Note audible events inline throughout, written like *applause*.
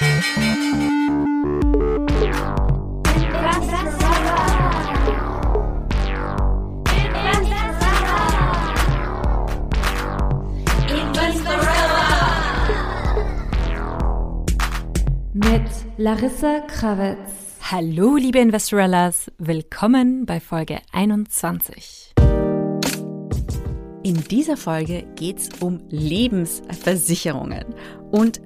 Mit Larissa Krawitz. Hallo, liebe Investorellas, willkommen bei Folge 21. In dieser Folge geht es um Lebensversicherungen. Und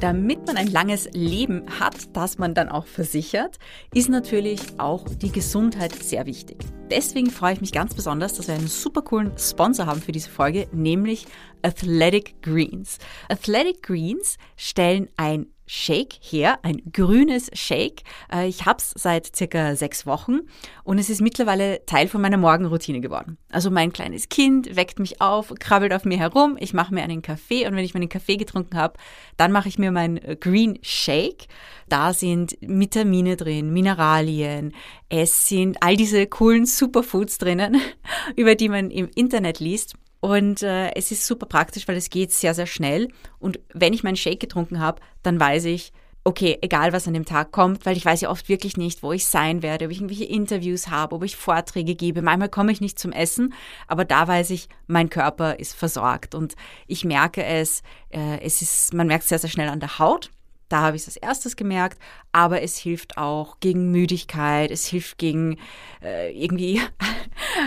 damit man ein langes Leben hat, das man dann auch versichert, ist natürlich auch die Gesundheit sehr wichtig. Deswegen freue ich mich ganz besonders, dass wir einen super coolen Sponsor haben für diese Folge, nämlich Athletic Greens. Athletic Greens stellen ein Shake her, ein grünes Shake. Äh, ich habe es seit circa sechs Wochen und es ist mittlerweile Teil von meiner Morgenroutine geworden. Also mein kleines Kind weckt mich auf, krabbelt auf mir herum, ich mache mir einen Kaffee und wenn ich meinen Kaffee getrunken habe, dann mache ich mir mein äh, Green Shake. Da sind Vitamine drin, Mineralien, es sind all diese coolen Superfoods drinnen, *laughs* über die man im Internet liest. Und äh, es ist super praktisch, weil es geht sehr, sehr schnell. Und wenn ich meinen Shake getrunken habe, dann weiß ich, okay, egal was an dem Tag kommt, weil ich weiß ja oft wirklich nicht, wo ich sein werde, ob ich irgendwelche Interviews habe, ob ich Vorträge gebe. Manchmal komme ich nicht zum Essen, aber da weiß ich, mein Körper ist versorgt und ich merke es, äh, es ist, man merkt es sehr, sehr schnell an der Haut. Da habe ich es als erstes gemerkt, aber es hilft auch gegen Müdigkeit, es hilft gegen äh, irgendwie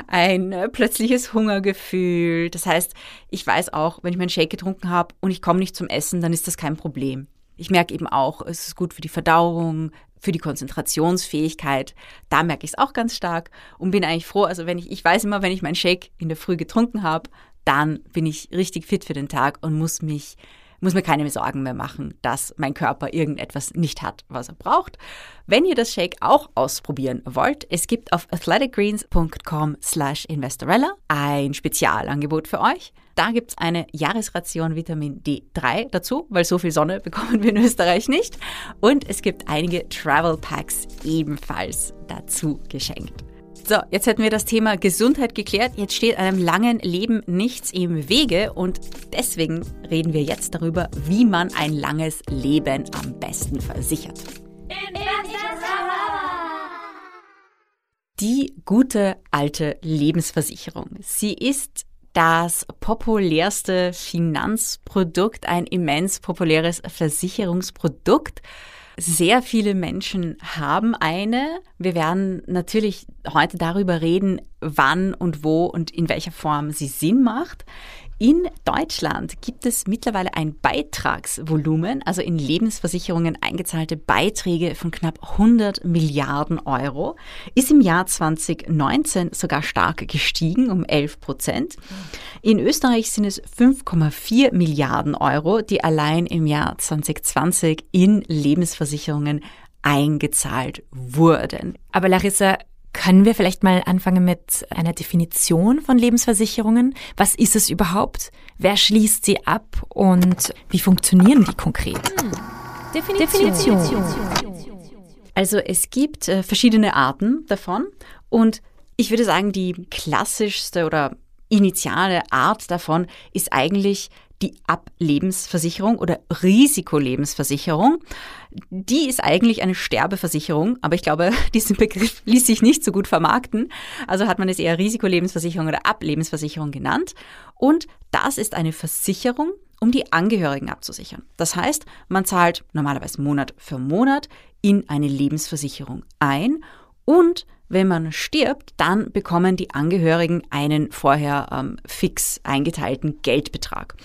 ein äh, plötzliches Hungergefühl. Das heißt, ich weiß auch, wenn ich meinen Shake getrunken habe und ich komme nicht zum Essen, dann ist das kein Problem. Ich merke eben auch, es ist gut für die Verdauung, für die Konzentrationsfähigkeit. Da merke ich es auch ganz stark und bin eigentlich froh. Also wenn ich, ich weiß immer, wenn ich meinen Shake in der Früh getrunken habe, dann bin ich richtig fit für den Tag und muss mich muss mir keine Sorgen mehr machen, dass mein Körper irgendetwas nicht hat, was er braucht. Wenn ihr das Shake auch ausprobieren wollt, es gibt auf athleticgreens.com slash investorella ein Spezialangebot für euch. Da gibt es eine Jahresration Vitamin D3 dazu, weil so viel Sonne bekommen wir in Österreich nicht. Und es gibt einige Travel Packs ebenfalls dazu geschenkt. So, jetzt hätten wir das Thema Gesundheit geklärt. Jetzt steht einem langen Leben nichts im Wege und deswegen reden wir jetzt darüber, wie man ein langes Leben am besten versichert. Die gute alte Lebensversicherung. Sie ist das populärste Finanzprodukt, ein immens populäres Versicherungsprodukt. Sehr viele Menschen haben eine. Wir werden natürlich heute darüber reden, wann und wo und in welcher Form sie Sinn macht. In Deutschland gibt es mittlerweile ein Beitragsvolumen, also in Lebensversicherungen eingezahlte Beiträge von knapp 100 Milliarden Euro, ist im Jahr 2019 sogar stark gestiegen um 11 Prozent. In Österreich sind es 5,4 Milliarden Euro, die allein im Jahr 2020 in Lebensversicherungen eingezahlt wurden. Aber Larissa, können wir vielleicht mal anfangen mit einer Definition von Lebensversicherungen? Was ist es überhaupt? Wer schließt sie ab und wie funktionieren die konkret? Definition. Definition. Also es gibt äh, verschiedene Arten davon und ich würde sagen, die klassischste oder initiale Art davon ist eigentlich die Ablebensversicherung oder Risikolebensversicherung. Die ist eigentlich eine Sterbeversicherung, aber ich glaube, *laughs* diesen Begriff ließ sich nicht so gut vermarkten. Also hat man es eher Risikolebensversicherung oder Ablebensversicherung genannt. Und das ist eine Versicherung, um die Angehörigen abzusichern. Das heißt, man zahlt normalerweise Monat für Monat in eine Lebensversicherung ein und wenn man stirbt, dann bekommen die Angehörigen einen vorher ähm, fix eingeteilten Geldbetrag.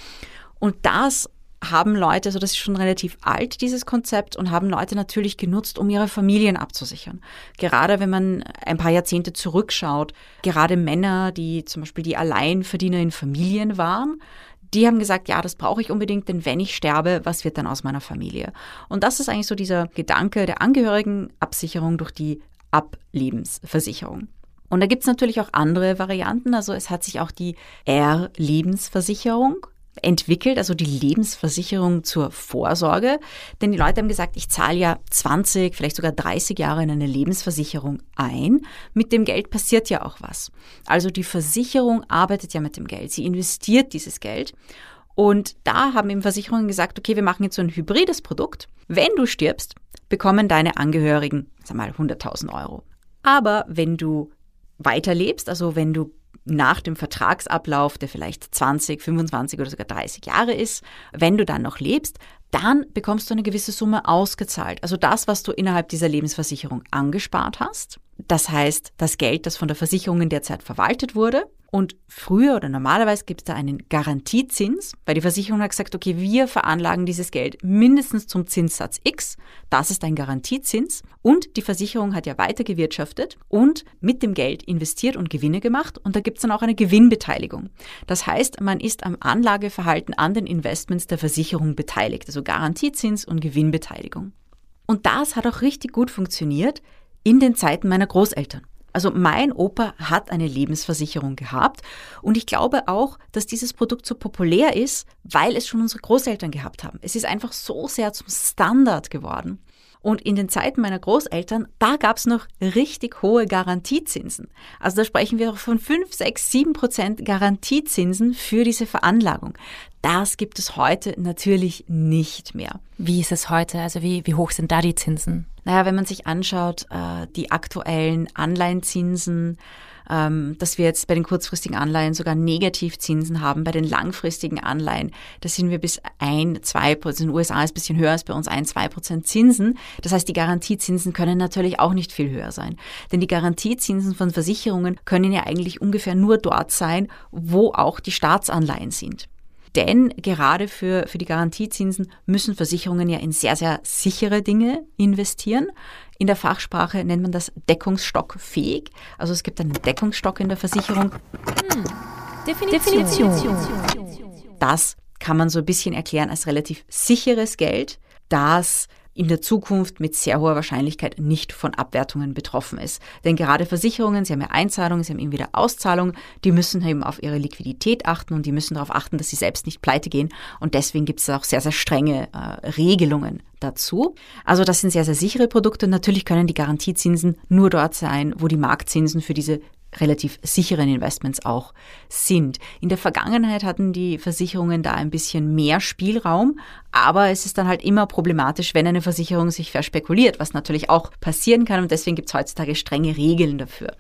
Und das haben Leute, also das ist schon relativ alt, dieses Konzept, und haben Leute natürlich genutzt, um ihre Familien abzusichern. Gerade wenn man ein paar Jahrzehnte zurückschaut, gerade Männer, die zum Beispiel die Alleinverdiener in Familien waren, die haben gesagt, ja, das brauche ich unbedingt, denn wenn ich sterbe, was wird dann aus meiner Familie? Und das ist eigentlich so dieser Gedanke der Angehörigenabsicherung durch die Ablebensversicherung. Und da gibt es natürlich auch andere Varianten. Also es hat sich auch die R-Lebensversicherung entwickelt, also die Lebensversicherung zur Vorsorge. Denn die Leute haben gesagt, ich zahle ja 20, vielleicht sogar 30 Jahre in eine Lebensversicherung ein. Mit dem Geld passiert ja auch was. Also die Versicherung arbeitet ja mit dem Geld. Sie investiert dieses Geld. Und da haben eben Versicherungen gesagt, okay, wir machen jetzt so ein hybrides Produkt. Wenn du stirbst, bekommen deine Angehörigen, sag mal, 100.000 Euro. Aber wenn du weiterlebst, also wenn du nach dem Vertragsablauf, der vielleicht 20, 25 oder sogar 30 Jahre ist, wenn du dann noch lebst, dann bekommst du eine gewisse Summe ausgezahlt. Also das, was du innerhalb dieser Lebensversicherung angespart hast. Das heißt, das Geld, das von der Versicherung in der Zeit verwaltet wurde. Und früher oder normalerweise gibt es da einen Garantiezins, weil die Versicherung hat gesagt, okay, wir veranlagen dieses Geld mindestens zum Zinssatz X. Das ist ein Garantiezins. Und die Versicherung hat ja weiter gewirtschaftet und mit dem Geld investiert und Gewinne gemacht. Und da gibt es dann auch eine Gewinnbeteiligung. Das heißt, man ist am Anlageverhalten an den Investments der Versicherung beteiligt. Also Garantiezins und Gewinnbeteiligung. Und das hat auch richtig gut funktioniert in den Zeiten meiner Großeltern. Also mein Opa hat eine Lebensversicherung gehabt und ich glaube auch, dass dieses Produkt so populär ist, weil es schon unsere Großeltern gehabt haben. Es ist einfach so sehr zum Standard geworden. Und in den Zeiten meiner Großeltern, da gab es noch richtig hohe Garantiezinsen. Also da sprechen wir von 5, 6, 7 Prozent Garantiezinsen für diese Veranlagung. Das gibt es heute natürlich nicht mehr. Wie ist es heute? Also wie, wie hoch sind da die Zinsen? Naja, wenn man sich anschaut, äh, die aktuellen Anleihenzinsen, ähm, dass wir jetzt bei den kurzfristigen Anleihen sogar Negativzinsen haben, bei den langfristigen Anleihen, da sind wir bis ein, zwei Prozent, in den USA ist ein bisschen höher als bei uns ein, zwei Prozent Zinsen. Das heißt, die Garantiezinsen können natürlich auch nicht viel höher sein. Denn die Garantiezinsen von Versicherungen können ja eigentlich ungefähr nur dort sein, wo auch die Staatsanleihen sind. Denn gerade für, für die Garantiezinsen müssen Versicherungen ja in sehr, sehr sichere Dinge investieren. In der Fachsprache nennt man das deckungsstockfähig. Also es gibt einen Deckungsstock in der Versicherung. Hm. Definition. Definition. Das kann man so ein bisschen erklären als relativ sicheres Geld, das in der Zukunft mit sehr hoher Wahrscheinlichkeit nicht von Abwertungen betroffen ist. Denn gerade Versicherungen, sie haben ja Einzahlungen, sie haben eben wieder Auszahlungen, die müssen eben auf ihre Liquidität achten und die müssen darauf achten, dass sie selbst nicht pleite gehen. Und deswegen gibt es auch sehr, sehr strenge äh, Regelungen dazu. Also das sind sehr, sehr sichere Produkte. Natürlich können die Garantiezinsen nur dort sein, wo die Marktzinsen für diese relativ sicheren Investments auch sind. In der Vergangenheit hatten die Versicherungen da ein bisschen mehr Spielraum, aber es ist dann halt immer problematisch, wenn eine Versicherung sich verspekuliert, was natürlich auch passieren kann und deswegen gibt es heutzutage strenge Regeln dafür.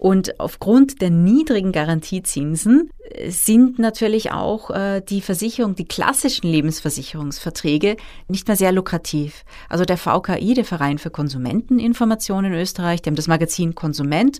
Und aufgrund der niedrigen Garantiezinsen äh, sind natürlich auch äh, die Versicherung, die klassischen Lebensversicherungsverträge nicht mehr sehr lukrativ. Also der VKI, der Verein für Konsumenteninformation in Österreich, die haben das Magazin Konsument,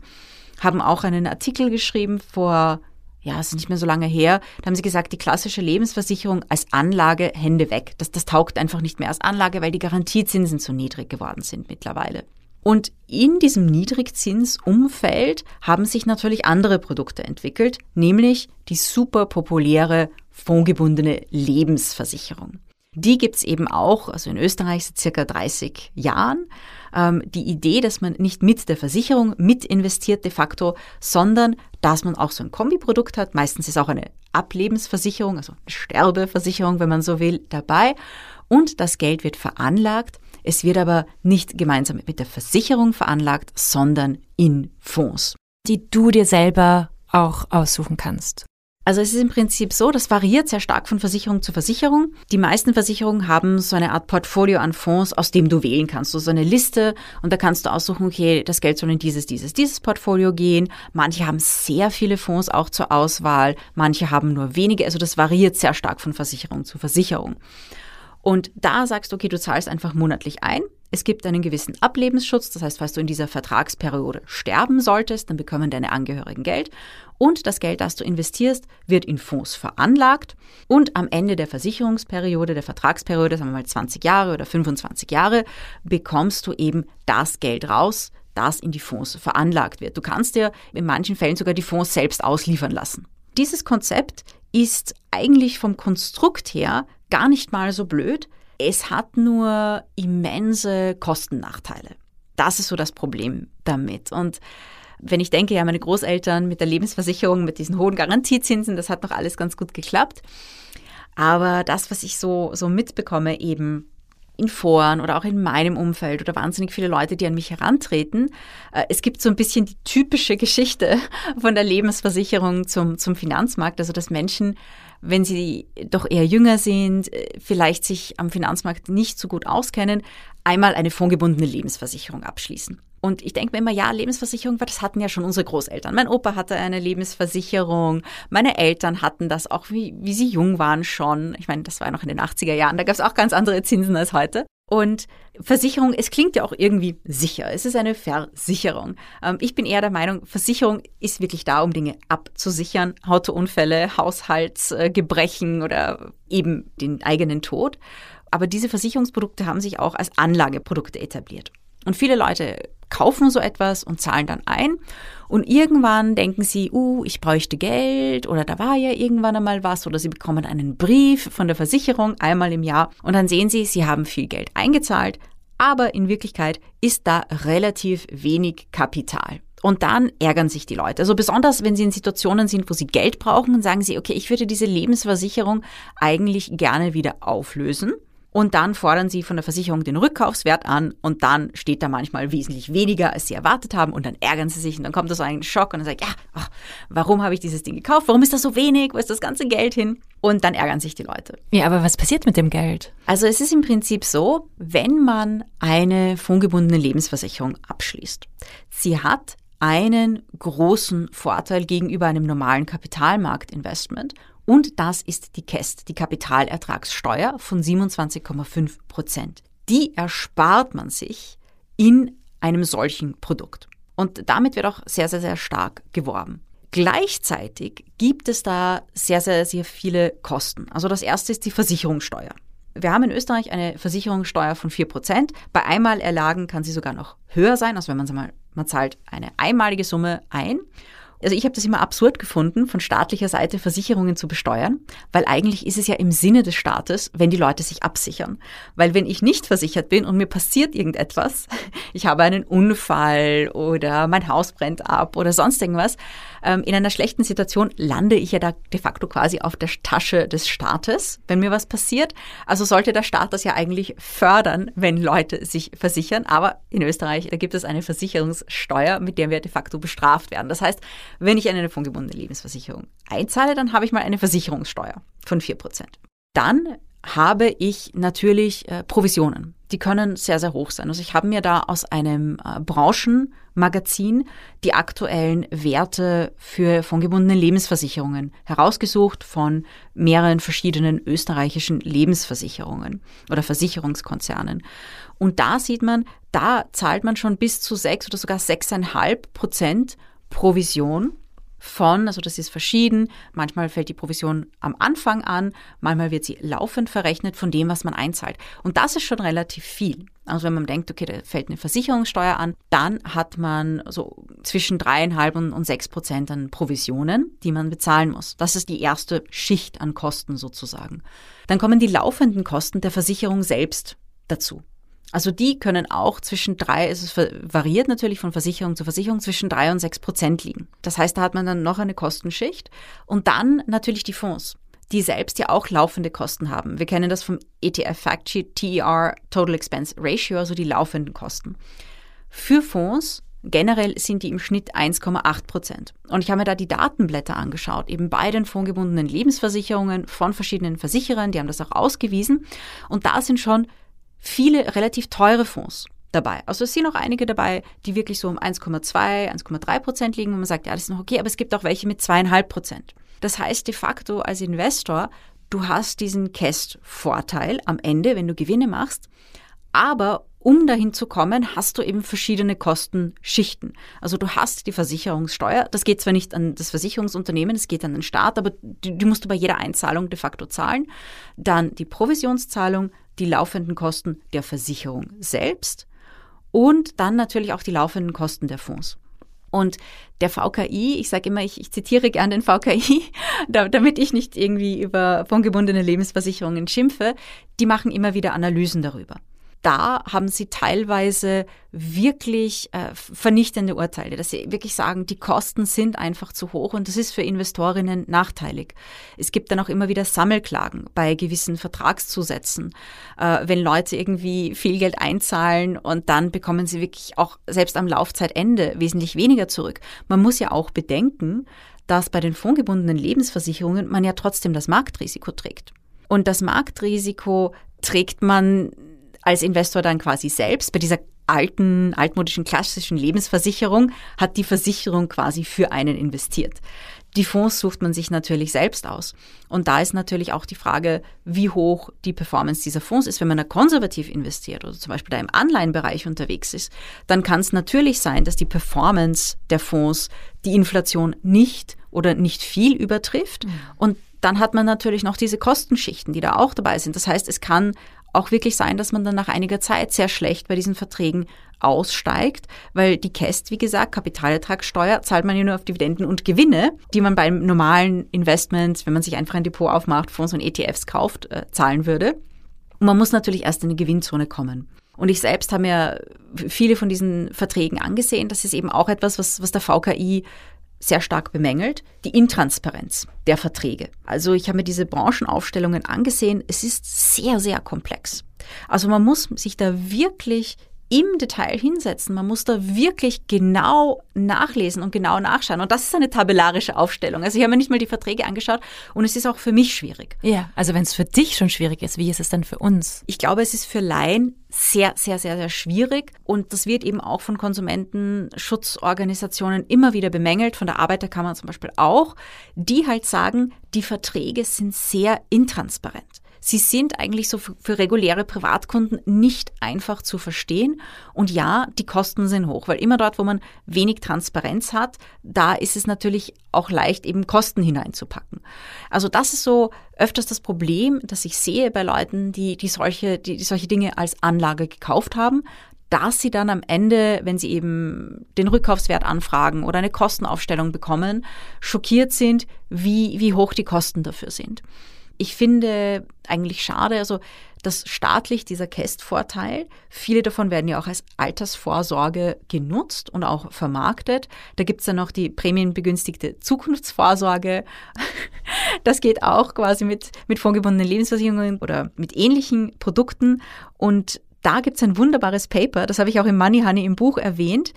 haben auch einen Artikel geschrieben vor, ja, es ist nicht mehr so lange her. Da haben sie gesagt, die klassische Lebensversicherung als Anlage Hände weg. Das, das taugt einfach nicht mehr als Anlage, weil die Garantiezinsen zu niedrig geworden sind mittlerweile. Und in diesem Niedrigzinsumfeld haben sich natürlich andere Produkte entwickelt, nämlich die super populäre fondgebundene Lebensversicherung. Die gibt's eben auch, also in Österreich seit circa 30 Jahren. Ähm, die Idee, dass man nicht mit der Versicherung mit investiert de facto, sondern dass man auch so ein Kombiprodukt hat. Meistens ist auch eine Ablebensversicherung, also eine Sterbeversicherung, wenn man so will, dabei. Und das Geld wird veranlagt. Es wird aber nicht gemeinsam mit der Versicherung veranlagt, sondern in Fonds. Die du dir selber auch aussuchen kannst. Also es ist im Prinzip so, das variiert sehr stark von Versicherung zu Versicherung. Die meisten Versicherungen haben so eine Art Portfolio an Fonds, aus dem du wählen kannst. So, so eine Liste und da kannst du aussuchen, okay, das Geld soll in dieses, dieses, dieses Portfolio gehen. Manche haben sehr viele Fonds auch zur Auswahl, manche haben nur wenige. Also das variiert sehr stark von Versicherung zu Versicherung. Und da sagst du, okay, du zahlst einfach monatlich ein es gibt einen gewissen Ablebensschutz, das heißt, falls du in dieser Vertragsperiode sterben solltest, dann bekommen deine Angehörigen Geld und das Geld, das du investierst, wird in Fonds veranlagt und am Ende der Versicherungsperiode, der Vertragsperiode, sagen wir mal 20 Jahre oder 25 Jahre, bekommst du eben das Geld raus, das in die Fonds veranlagt wird. Du kannst dir in manchen Fällen sogar die Fonds selbst ausliefern lassen. Dieses Konzept ist eigentlich vom Konstrukt her gar nicht mal so blöd, es hat nur immense Kostennachteile. Das ist so das Problem damit. Und wenn ich denke, ja, meine Großeltern mit der Lebensversicherung, mit diesen hohen Garantiezinsen, das hat noch alles ganz gut geklappt. Aber das, was ich so, so mitbekomme, eben in Foren oder auch in meinem Umfeld oder wahnsinnig viele Leute, die an mich herantreten. Äh, es gibt so ein bisschen die typische Geschichte *laughs* von der Lebensversicherung zum, zum Finanzmarkt, also dass Menschen wenn sie doch eher jünger sind, äh, vielleicht sich am Finanzmarkt nicht so gut auskennen, einmal eine fondgebundene Lebensversicherung abschließen. Und ich denke mir immer, ja, Lebensversicherung, weil das hatten ja schon unsere Großeltern. Mein Opa hatte eine Lebensversicherung, meine Eltern hatten das auch, wie, wie sie jung waren schon. Ich meine, das war ja noch in den 80er Jahren, da gab es auch ganz andere Zinsen als heute. Und Versicherung, es klingt ja auch irgendwie sicher. Es ist eine Versicherung. Ähm, ich bin eher der Meinung, Versicherung ist wirklich da, um Dinge abzusichern. Autounfälle, Haushaltsgebrechen oder eben den eigenen Tod. Aber diese Versicherungsprodukte haben sich auch als Anlageprodukte etabliert. Und viele Leute kaufen so etwas und zahlen dann ein. Und irgendwann denken sie, uh, ich bräuchte Geld oder da war ja irgendwann einmal was oder sie bekommen einen Brief von der Versicherung einmal im Jahr und dann sehen sie, sie haben viel Geld eingezahlt, aber in Wirklichkeit ist da relativ wenig Kapital. Und dann ärgern sich die Leute. Also besonders, wenn sie in Situationen sind, wo sie Geld brauchen, sagen sie, okay, ich würde diese Lebensversicherung eigentlich gerne wieder auflösen und dann fordern sie von der Versicherung den Rückkaufswert an und dann steht da manchmal wesentlich weniger, als sie erwartet haben und dann ärgern sie sich und dann kommt da so ein Schock und dann sagt, ja, ach, warum habe ich dieses Ding gekauft? Warum ist das so wenig? Wo ist das ganze Geld hin? Und dann ärgern sich die Leute. Ja, aber was passiert mit dem Geld? Also es ist im Prinzip so, wenn man eine fondgebundene Lebensversicherung abschließt, sie hat einen großen Vorteil gegenüber einem normalen Kapitalmarktinvestment und das ist die KEST, die Kapitalertragssteuer von 27,5 Prozent. Die erspart man sich in einem solchen Produkt. Und damit wird auch sehr, sehr, sehr stark geworben. Gleichzeitig gibt es da sehr, sehr, sehr viele Kosten. Also das erste ist die Versicherungssteuer. Wir haben in Österreich eine Versicherungssteuer von 4%. Bei Einmalerlagen kann sie sogar noch höher sein. Also wenn man, mal, man zahlt eine einmalige Summe ein also ich habe das immer absurd gefunden, von staatlicher Seite Versicherungen zu besteuern, weil eigentlich ist es ja im Sinne des Staates, wenn die Leute sich absichern. Weil wenn ich nicht versichert bin und mir passiert irgendetwas, ich habe einen Unfall oder mein Haus brennt ab oder sonst irgendwas, ähm, in einer schlechten Situation lande ich ja da de facto quasi auf der Tasche des Staates, wenn mir was passiert. Also sollte der Staat das ja eigentlich fördern, wenn Leute sich versichern. Aber in Österreich, da gibt es eine Versicherungssteuer, mit der wir de facto bestraft werden. Das heißt, wenn ich eine fondgebundene Lebensversicherung einzahle, dann habe ich mal eine Versicherungssteuer von 4%. Dann habe ich natürlich äh, Provisionen. Die können sehr, sehr hoch sein. Also ich habe mir da aus einem äh, Branchenmagazin die aktuellen Werte für fondgebundene Lebensversicherungen herausgesucht von mehreren verschiedenen österreichischen Lebensversicherungen oder Versicherungskonzernen. Und da sieht man, da zahlt man schon bis zu sechs oder sogar sechseinhalb Prozent Provision von, also das ist verschieden. Manchmal fällt die Provision am Anfang an, manchmal wird sie laufend verrechnet von dem, was man einzahlt. Und das ist schon relativ viel. Also wenn man denkt, okay, da fällt eine Versicherungssteuer an, dann hat man so zwischen dreieinhalb und sechs Prozent an Provisionen, die man bezahlen muss. Das ist die erste Schicht an Kosten sozusagen. Dann kommen die laufenden Kosten der Versicherung selbst dazu. Also die können auch zwischen drei, es variiert natürlich von Versicherung zu Versicherung, zwischen drei und sechs Prozent liegen. Das heißt, da hat man dann noch eine Kostenschicht und dann natürlich die Fonds, die selbst ja auch laufende Kosten haben. Wir kennen das vom ETF Factsheet TER Total Expense Ratio, also die laufenden Kosten. Für Fonds Generell sind die im Schnitt 1,8 Prozent. Und ich habe mir da die Datenblätter angeschaut, eben bei den fondgebundenen Lebensversicherungen von verschiedenen Versicherern, die haben das auch ausgewiesen. Und da sind schon viele relativ teure Fonds dabei. Also es sind auch einige dabei, die wirklich so um 1,2, 1,3 Prozent liegen, wo man sagt, ja, das ist noch okay, aber es gibt auch welche mit zweieinhalb Prozent. Das heißt de facto als Investor, du hast diesen Cast-Vorteil am Ende, wenn du Gewinne machst, aber um dahin zu kommen, hast du eben verschiedene Kostenschichten. Also du hast die Versicherungssteuer, das geht zwar nicht an das Versicherungsunternehmen, das geht an den Staat, aber die, die musst du bei jeder Einzahlung de facto zahlen. Dann die Provisionszahlung, die laufenden Kosten der Versicherung selbst und dann natürlich auch die laufenden Kosten der Fonds. Und der VKI, ich sage immer, ich, ich zitiere gern den VKI, *laughs* damit ich nicht irgendwie über fondgebundene Lebensversicherungen schimpfe, die machen immer wieder Analysen darüber da haben sie teilweise wirklich äh, vernichtende Urteile, dass sie wirklich sagen, die Kosten sind einfach zu hoch und das ist für Investorinnen nachteilig. Es gibt dann auch immer wieder Sammelklagen bei gewissen Vertragszusätzen, äh, wenn Leute irgendwie viel Geld einzahlen und dann bekommen sie wirklich auch selbst am Laufzeitende wesentlich weniger zurück. Man muss ja auch bedenken, dass bei den fondgebundenen Lebensversicherungen man ja trotzdem das Marktrisiko trägt. Und das Marktrisiko trägt man als Investor dann quasi selbst. Bei dieser alten, altmodischen, klassischen Lebensversicherung hat die Versicherung quasi für einen investiert. Die Fonds sucht man sich natürlich selbst aus. Und da ist natürlich auch die Frage, wie hoch die Performance dieser Fonds ist. Wenn man da konservativ investiert oder zum Beispiel da im Anleihenbereich unterwegs ist, dann kann es natürlich sein, dass die Performance der Fonds die Inflation nicht oder nicht viel übertrifft. Mhm. Und dann hat man natürlich noch diese Kostenschichten, die da auch dabei sind. Das heißt, es kann auch wirklich sein, dass man dann nach einiger Zeit sehr schlecht bei diesen Verträgen aussteigt, weil die KEST, wie gesagt, Kapitalertragssteuer, zahlt man ja nur auf Dividenden und Gewinne, die man beim normalen Investment, wenn man sich einfach ein Depot aufmacht, Fonds und ETFs kauft, äh, zahlen würde. Und man muss natürlich erst in die Gewinnzone kommen. Und ich selbst habe mir viele von diesen Verträgen angesehen. Das ist eben auch etwas, was, was der VKI sehr stark bemängelt, die Intransparenz der Verträge. Also ich habe mir diese Branchenaufstellungen angesehen. Es ist sehr, sehr komplex. Also man muss sich da wirklich im Detail hinsetzen. Man muss da wirklich genau nachlesen und genau nachschauen. Und das ist eine tabellarische Aufstellung. Also ich habe mir nicht mal die Verträge angeschaut und es ist auch für mich schwierig. Ja, also wenn es für dich schon schwierig ist, wie ist es dann für uns? Ich glaube, es ist für Laien sehr, sehr, sehr, sehr schwierig und das wird eben auch von Konsumentenschutzorganisationen immer wieder bemängelt, von der Arbeiterkammer zum Beispiel auch, die halt sagen, die Verträge sind sehr intransparent. Sie sind eigentlich so für reguläre Privatkunden nicht einfach zu verstehen. Und ja, die Kosten sind hoch, weil immer dort, wo man wenig Transparenz hat, da ist es natürlich auch leicht, eben Kosten hineinzupacken. Also das ist so öfters das Problem, das ich sehe bei Leuten, die, die, solche, die, die solche Dinge als Anlage gekauft haben, dass sie dann am Ende, wenn sie eben den Rückkaufswert anfragen oder eine Kostenaufstellung bekommen, schockiert sind, wie, wie hoch die Kosten dafür sind. Ich finde eigentlich schade, also dass staatlich dieser Kästvorteil, viele davon werden ja auch als Altersvorsorge genutzt und auch vermarktet. Da gibt's dann noch die prämienbegünstigte Zukunftsvorsorge. *laughs* Das geht auch quasi mit, mit vorgebundenen Lebensversicherungen oder mit ähnlichen Produkten. Und da gibt's ein wunderbares Paper, das habe ich auch im Money Honey im Buch erwähnt.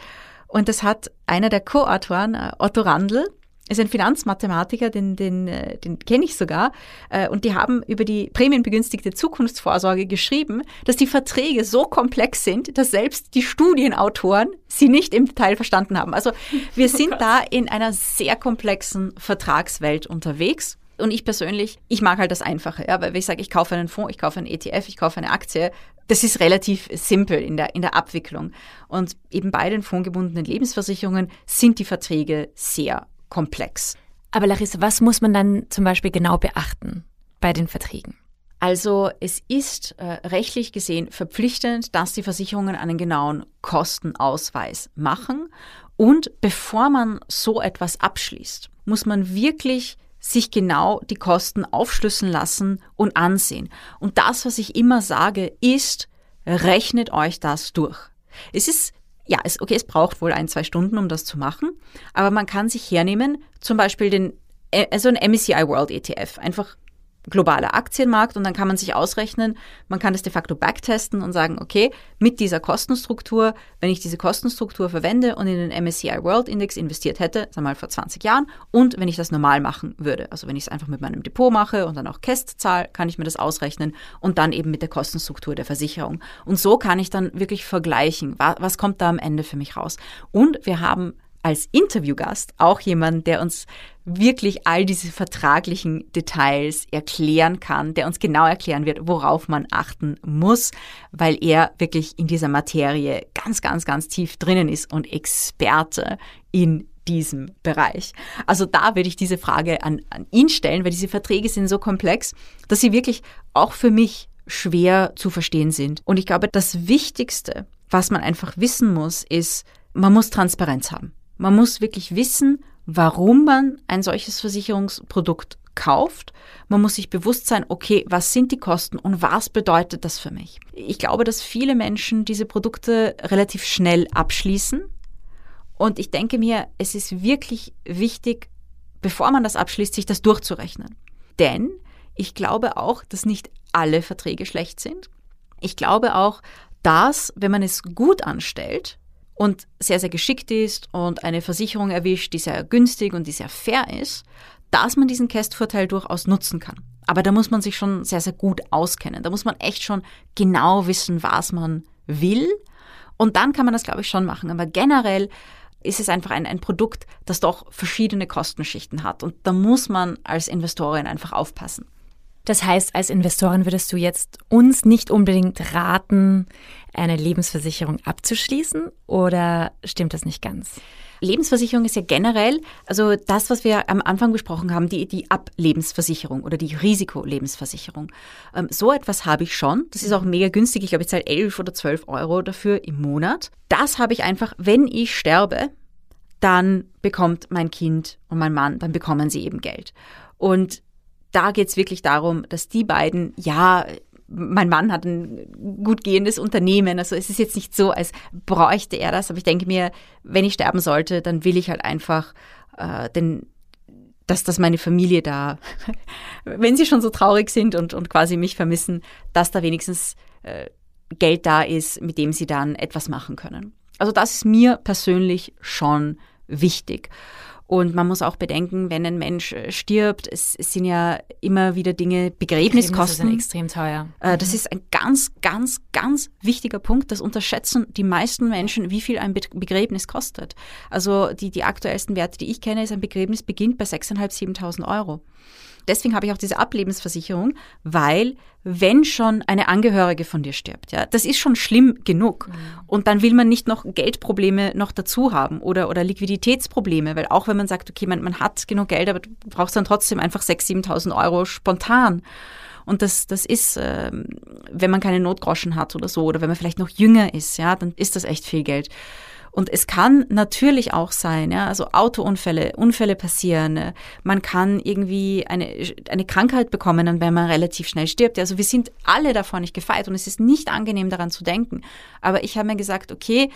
Und das hat einer der Co-Autoren, äh, Otto Randl, ist ein Finanzmathematiker, den, den, äh, den kenne ich sogar. Äh, und die haben über die prämienbegünstigte Zukunftsvorsorge geschrieben, dass die Verträge so komplex sind, dass selbst die Studienautoren sie nicht im Detail verstanden haben. Also wir *laughs* oh sind oh da in einer sehr komplexen Vertragswelt unterwegs. Und ich persönlich, ich mag halt das Einfache, ja, weil ich sage, ich kaufe einen Fonds, ich kaufe einen ETF, ich kaufe eine Aktie. Das ist relativ simpel in der, in der Abwicklung. Und eben bei den fondgebundenen Lebensversicherungen sind die Verträge sehr komplex. Aber Larissa, was muss man dann zum Beispiel genau beachten bei den Verträgen? Also es ist äh, rechtlich gesehen verpflichtend, dass die Versicherungen einen genauen Kostenausweis machen. Und bevor man so etwas abschließt, muss man wirklich sich genau die Kosten aufschlüsseln lassen und ansehen. Und das, was ich immer sage, ist, rechnet euch das durch. Es ist ja, es, okay, es braucht wohl ein, zwei Stunden, um das zu machen, aber man kann sich hernehmen, zum Beispiel den, also ein MSCI World ETF, einfach globaler Aktienmarkt und dann kann man sich ausrechnen, man kann das de facto backtesten und sagen, okay, mit dieser Kostenstruktur, wenn ich diese Kostenstruktur verwende und in den MSCI World Index investiert hätte, sagen wir mal vor 20 Jahren, und wenn ich das normal machen würde, also wenn ich es einfach mit meinem Depot mache und dann auch Käst zahle, kann ich mir das ausrechnen und dann eben mit der Kostenstruktur der Versicherung. Und so kann ich dann wirklich vergleichen, was, was kommt da am Ende für mich raus. Und wir haben als Interviewgast auch jemand, der uns wirklich all diese vertraglichen Details erklären kann, der uns genau erklären wird, worauf man achten muss, weil er wirklich in dieser Materie ganz, ganz, ganz tief drinnen ist und Experte in diesem Bereich. Also da würde ich diese Frage an, an ihn stellen, weil diese Verträge sind so komplex, dass sie wirklich auch für mich schwer zu verstehen sind. Und ich glaube, das Wichtigste, was man einfach wissen muss, ist, man muss Transparenz haben. Man muss wirklich wissen, warum man ein solches Versicherungsprodukt kauft. Man muss sich bewusst sein, okay, was sind die Kosten und was bedeutet das für mich? Ich glaube, dass viele Menschen diese Produkte relativ schnell abschließen. Und ich denke mir, es ist wirklich wichtig, bevor man das abschließt, sich das durchzurechnen. Denn ich glaube auch, dass nicht alle Verträge schlecht sind. Ich glaube auch, dass, wenn man es gut anstellt, und sehr, sehr geschickt ist und eine Versicherung erwischt, die sehr günstig und die sehr fair ist, dass man diesen Kästvorteil durchaus nutzen kann. Aber da muss man sich schon sehr, sehr gut auskennen. Da muss man echt schon genau wissen, was man will. Und dann kann man das, glaube ich, schon machen. Aber generell ist es einfach ein, ein Produkt, das doch verschiedene Kostenschichten hat. Und da muss man als Investorin einfach aufpassen. Das heißt, als Investorin würdest du jetzt uns nicht unbedingt raten, eine Lebensversicherung abzuschließen oder stimmt das nicht ganz? Lebensversicherung ist ja generell, also das, was wir am Anfang besprochen haben, die, die Ablebensversicherung oder die Risikolebensversicherung. Ähm, so etwas habe ich schon. Das ist auch mega günstig. Ich glaube, ich zahle 11 oder 12 Euro dafür im Monat. Das habe ich einfach, wenn ich sterbe, dann bekommt mein Kind und mein Mann, dann bekommen sie eben Geld. Und da geht es wirklich darum, dass die beiden, ja, mein Mann hat ein gut gehendes Unternehmen. Also es ist jetzt nicht so, als bräuchte er das, aber ich denke mir, wenn ich sterben sollte, dann will ich halt einfach äh, den, dass, dass meine Familie da, *laughs* wenn sie schon so traurig sind und, und quasi mich vermissen, dass da wenigstens äh, Geld da ist, mit dem sie dann etwas machen können. Also das ist mir persönlich schon wichtig. Und man muss auch bedenken, wenn ein Mensch äh, stirbt, es, es sind ja immer wieder Dinge, Begräbniskosten. Begräbnis ist extrem teuer. Äh, das ist ein ganz, ganz, ganz wichtiger Punkt. Das unterschätzen die meisten Menschen, wie viel ein Begräbnis kostet. Also die, die aktuellsten Werte, die ich kenne, ist ein Begräbnis beginnt bei 6.500, 7.000 Euro deswegen habe ich auch diese Ablebensversicherung, weil wenn schon eine Angehörige von dir stirbt, ja, das ist schon schlimm genug. Mhm. Und dann will man nicht noch Geldprobleme noch dazu haben oder, oder Liquiditätsprobleme, weil auch wenn man sagt, okay, man, man hat genug Geld, aber du brauchst dann trotzdem einfach 6.000, 7.000 Euro spontan. Und das, das ist, äh, wenn man keine Notgroschen hat oder so, oder wenn man vielleicht noch jünger ist, ja, dann ist das echt viel Geld. Und es kann natürlich auch sein, ja, also Autounfälle, Unfälle passieren, äh, man kann irgendwie eine, eine Krankheit bekommen, wenn man relativ schnell stirbt. Also wir sind alle davor nicht gefeit und es ist nicht angenehm daran zu denken. Aber ich habe mir gesagt, okay,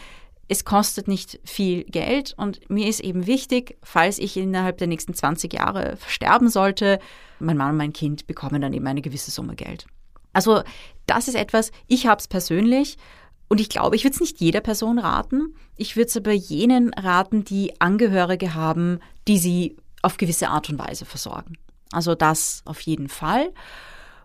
es kostet nicht viel Geld und mir ist eben wichtig, falls ich innerhalb der nächsten 20 Jahre versterben sollte, mein Mann und mein Kind bekommen dann eben eine gewisse Summe Geld. Also das ist etwas, ich habe es persönlich und ich glaube, ich würde es nicht jeder Person raten. Ich würde es aber jenen raten, die Angehörige haben, die sie auf gewisse Art und Weise versorgen. Also das auf jeden Fall.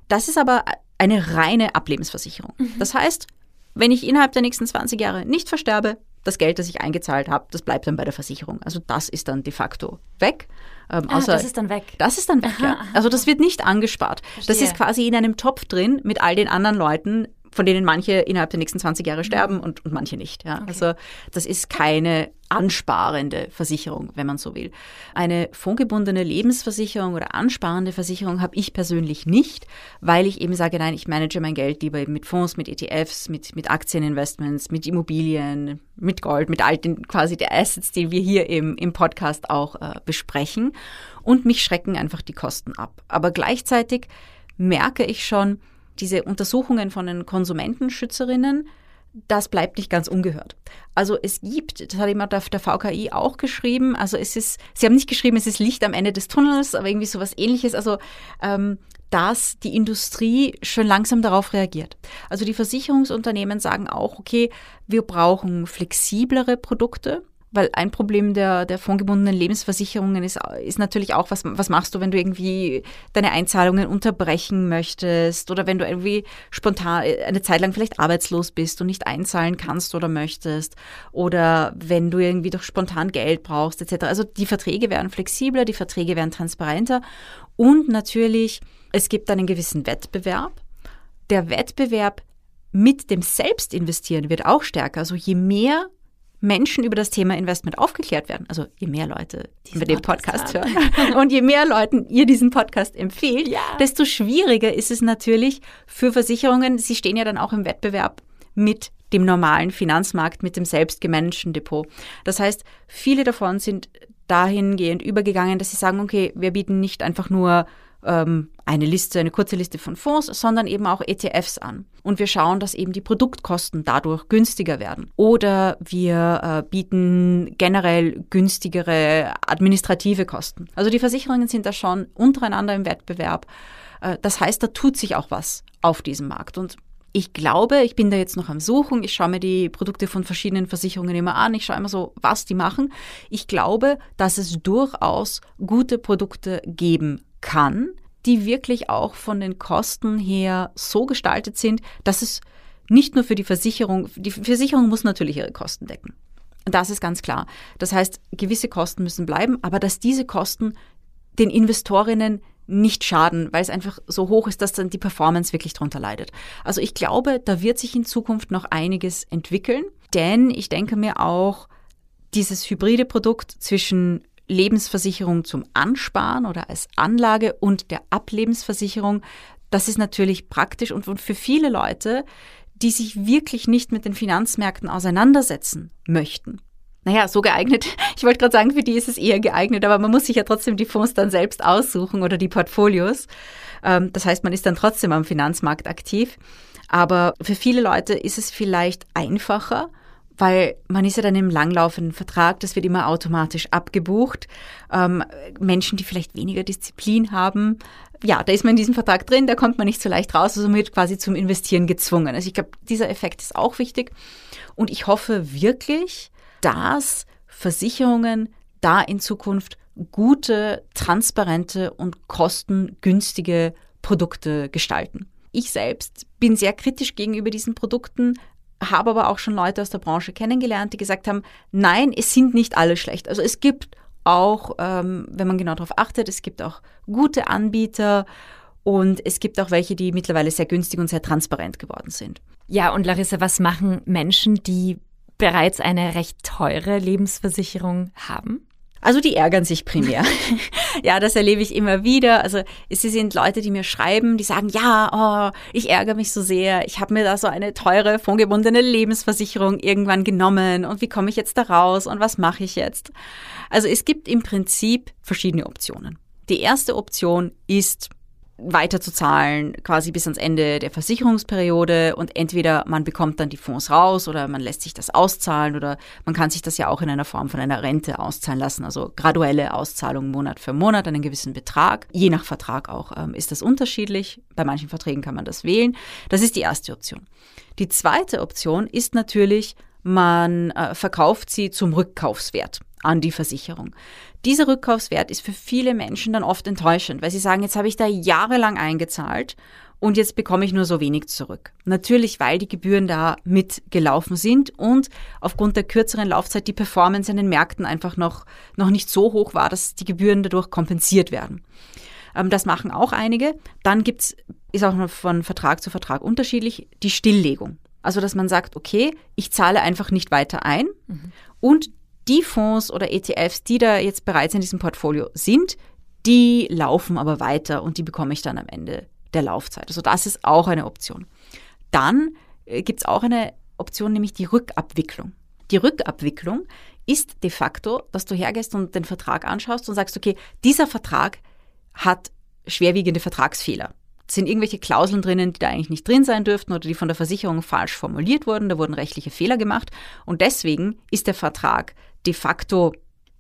Das ist aber eine reine Ablebensversicherung. Mhm. Das heißt, wenn ich innerhalb der nächsten 20 Jahre nicht versterbe, das Geld, das ich eingezahlt habe, das bleibt dann bei der Versicherung. Also das ist dann de facto weg. Ähm, ah, außer, das ist dann weg. Das ist dann weg, aha, ja. Also das wird nicht angespart. Verstehe. Das ist quasi in einem Topf drin mit all den anderen Leuten, von denen manche innerhalb der nächsten 20 Jahre sterben und, und manche nicht. Ja. Okay. Also das ist keine ansparende Versicherung, wenn man so will. Eine fondgebundene Lebensversicherung oder ansparende Versicherung habe ich persönlich nicht, weil ich eben sage, nein, ich manage mein Geld lieber eben mit Fonds, mit ETFs, mit, mit Aktieninvestments, mit Immobilien, mit Gold, mit all den quasi der Assets, die wir hier im, im Podcast auch äh, besprechen. Und mich schrecken einfach die Kosten ab. Aber gleichzeitig merke ich schon, diese Untersuchungen von den Konsumentenschützerinnen, das bleibt nicht ganz ungehört. Also es gibt, das hat jemand auf der VKI auch geschrieben, also es ist, sie haben nicht geschrieben, es ist Licht am Ende des Tunnels, aber irgendwie sowas ähnliches, also ähm, dass die Industrie schon langsam darauf reagiert. Also die Versicherungsunternehmen sagen auch, okay, wir brauchen flexiblere Produkte, weil ein Problem der, der fondgebundenen Lebensversicherungen ist, ist natürlich auch, was, was machst du, wenn du irgendwie deine Einzahlungen unterbrechen möchtest oder wenn du irgendwie spontan eine Zeit lang vielleicht arbeitslos bist und nicht einzahlen kannst oder möchtest oder wenn du irgendwie doch spontan Geld brauchst etc. Also die Verträge werden flexibler, die Verträge werden transparenter und natürlich, es gibt einen gewissen Wettbewerb. Der Wettbewerb mit dem Selbstinvestieren wird auch stärker. Also je mehr Menschen über das Thema Investment aufgeklärt werden, also je mehr Leute diesen über den Podcast, Podcast hören *laughs* und je mehr Leuten ihr diesen Podcast empfehlt, ja. desto schwieriger ist es natürlich für Versicherungen. Sie stehen ja dann auch im Wettbewerb mit dem normalen Finanzmarkt, mit dem selbstgemanagten Depot. Das heißt, viele davon sind dahingehend übergegangen, dass sie sagen, okay, wir bieten nicht einfach nur ähm, eine Liste, eine kurze Liste von Fonds, sondern eben auch ETFs an. Und wir schauen, dass eben die Produktkosten dadurch günstiger werden. Oder wir äh, bieten generell günstigere administrative Kosten. Also die Versicherungen sind da schon untereinander im Wettbewerb. Äh, das heißt, da tut sich auch was auf diesem Markt. Und Ich glaube, ich bin da jetzt noch am Suchen. Ich schaue mir die Produkte von verschiedenen Versicherungen immer an. Ich schaue immer so, was die machen. Ich glaube, dass es durchaus gute Produkte geben kann, die wirklich auch von den Kosten her so gestaltet sind, dass es nicht nur für die Versicherung, die Versicherung muss natürlich ihre Kosten decken. Das ist ganz klar. Das heißt, gewisse Kosten müssen bleiben, aber dass diese Kosten den Investorinnen nicht schaden, weil es einfach so hoch ist, dass dann die Performance wirklich drunter leidet. Also ich glaube, da wird sich in Zukunft noch einiges entwickeln, denn ich denke mir auch, dieses hybride Produkt zwischen Lebensversicherung zum Ansparen oder als Anlage und der Ablebensversicherung, das ist natürlich praktisch und für viele Leute, die sich wirklich nicht mit den Finanzmärkten auseinandersetzen möchten. Naja, so geeignet. *laughs* Ich wollte gerade sagen, für die ist es eher geeignet, aber man muss sich ja trotzdem die Fonds dann selbst aussuchen oder die Portfolios. Ähm, das heißt, man ist dann trotzdem am Finanzmarkt aktiv. Aber für viele Leute ist es vielleicht einfacher, weil man ist ja dann im langlaufenden Vertrag, das wird immer automatisch abgebucht. Ähm, Menschen, die vielleicht weniger Disziplin haben, ja, da ist man in diesem Vertrag drin, da kommt man nicht so leicht raus, also man wird quasi zum Investieren gezwungen. Also ich glaube, dieser Effekt ist auch wichtig. Und ich hoffe wirklich, dass Versicherungen da in Zukunft gute, transparente und kostengünstige Produkte gestalten. Ich selbst bin sehr kritisch gegenüber diesen Produkten, habe aber auch schon Leute aus der Branche kennengelernt, die gesagt haben, nein, es sind nicht alle schlecht. Also es gibt auch, ähm, wenn man genau darauf achtet, es gibt auch gute Anbieter und es gibt auch welche, die mittlerweile sehr günstig und sehr transparent geworden sind. Ja, und Larissa, was machen Menschen, die bereits eine recht teure Lebensversicherung haben? Also die ärgern sich primär. *laughs* ja, das erlebe ich immer wieder. Also es sind Leute, die mir schreiben, die sagen, ja, oh, ich ärgere mich so sehr. Ich habe mir da so eine teure, fondgebundene Lebensversicherung irgendwann genommen und wie komme ich jetzt da raus und was mache ich jetzt? Also es gibt im Prinzip verschiedene Optionen. Die erste Option ist weiter zu zahlen, quasi bis ans Ende der Versicherungsperiode und entweder man bekommt dann die Fonds raus oder man lässt sich das auszahlen oder man kann sich das ja auch in einer Form von einer Rente auszahlen lassen, also graduelle Auszahlung Monat für Monat einen gewissen Betrag. Je nach Vertrag auch ähm, ist das unterschiedlich. Bei manchen Verträgen kann man das wählen. Das ist die erste Option. Die zweite Option ist natürlich, man äh, verkauft sie zum Rückkaufswert an die Versicherung. Dieser Rückkaufswert ist für viele Menschen dann oft enttäuschend, weil sie sagen, jetzt habe ich da jahrelang eingezahlt und jetzt bekomme ich nur so wenig zurück. Natürlich, weil die Gebühren da mitgelaufen sind und aufgrund der kürzeren Laufzeit die Performance in den Märkten einfach noch, noch nicht so hoch war, dass die Gebühren dadurch kompensiert werden. Ähm, das machen auch einige. Dann gibt's, ist auch noch von Vertrag zu Vertrag unterschiedlich, die Stilllegung. Also, dass man sagt, okay, ich zahle einfach nicht weiter ein mhm. und die Fonds oder ETFs, die da jetzt bereits in diesem Portfolio sind, die laufen aber weiter und die bekomme ich dann am Ende der Laufzeit. Also das ist auch eine Option. Dann äh, gibt es auch eine Option, nämlich die Rückabwicklung. Die Rückabwicklung ist de facto, dass du hergehst und den Vertrag anschaust und sagst, okay, dieser Vertrag hat schwerwiegende Vertragsfehler. Es sind irgendwelche Klauseln drinnen, die da eigentlich nicht drin sein dürften oder die von der Versicherung falsch formuliert wurden. Da wurden rechtliche Fehler gemacht. Und deswegen ist der Vertrag de facto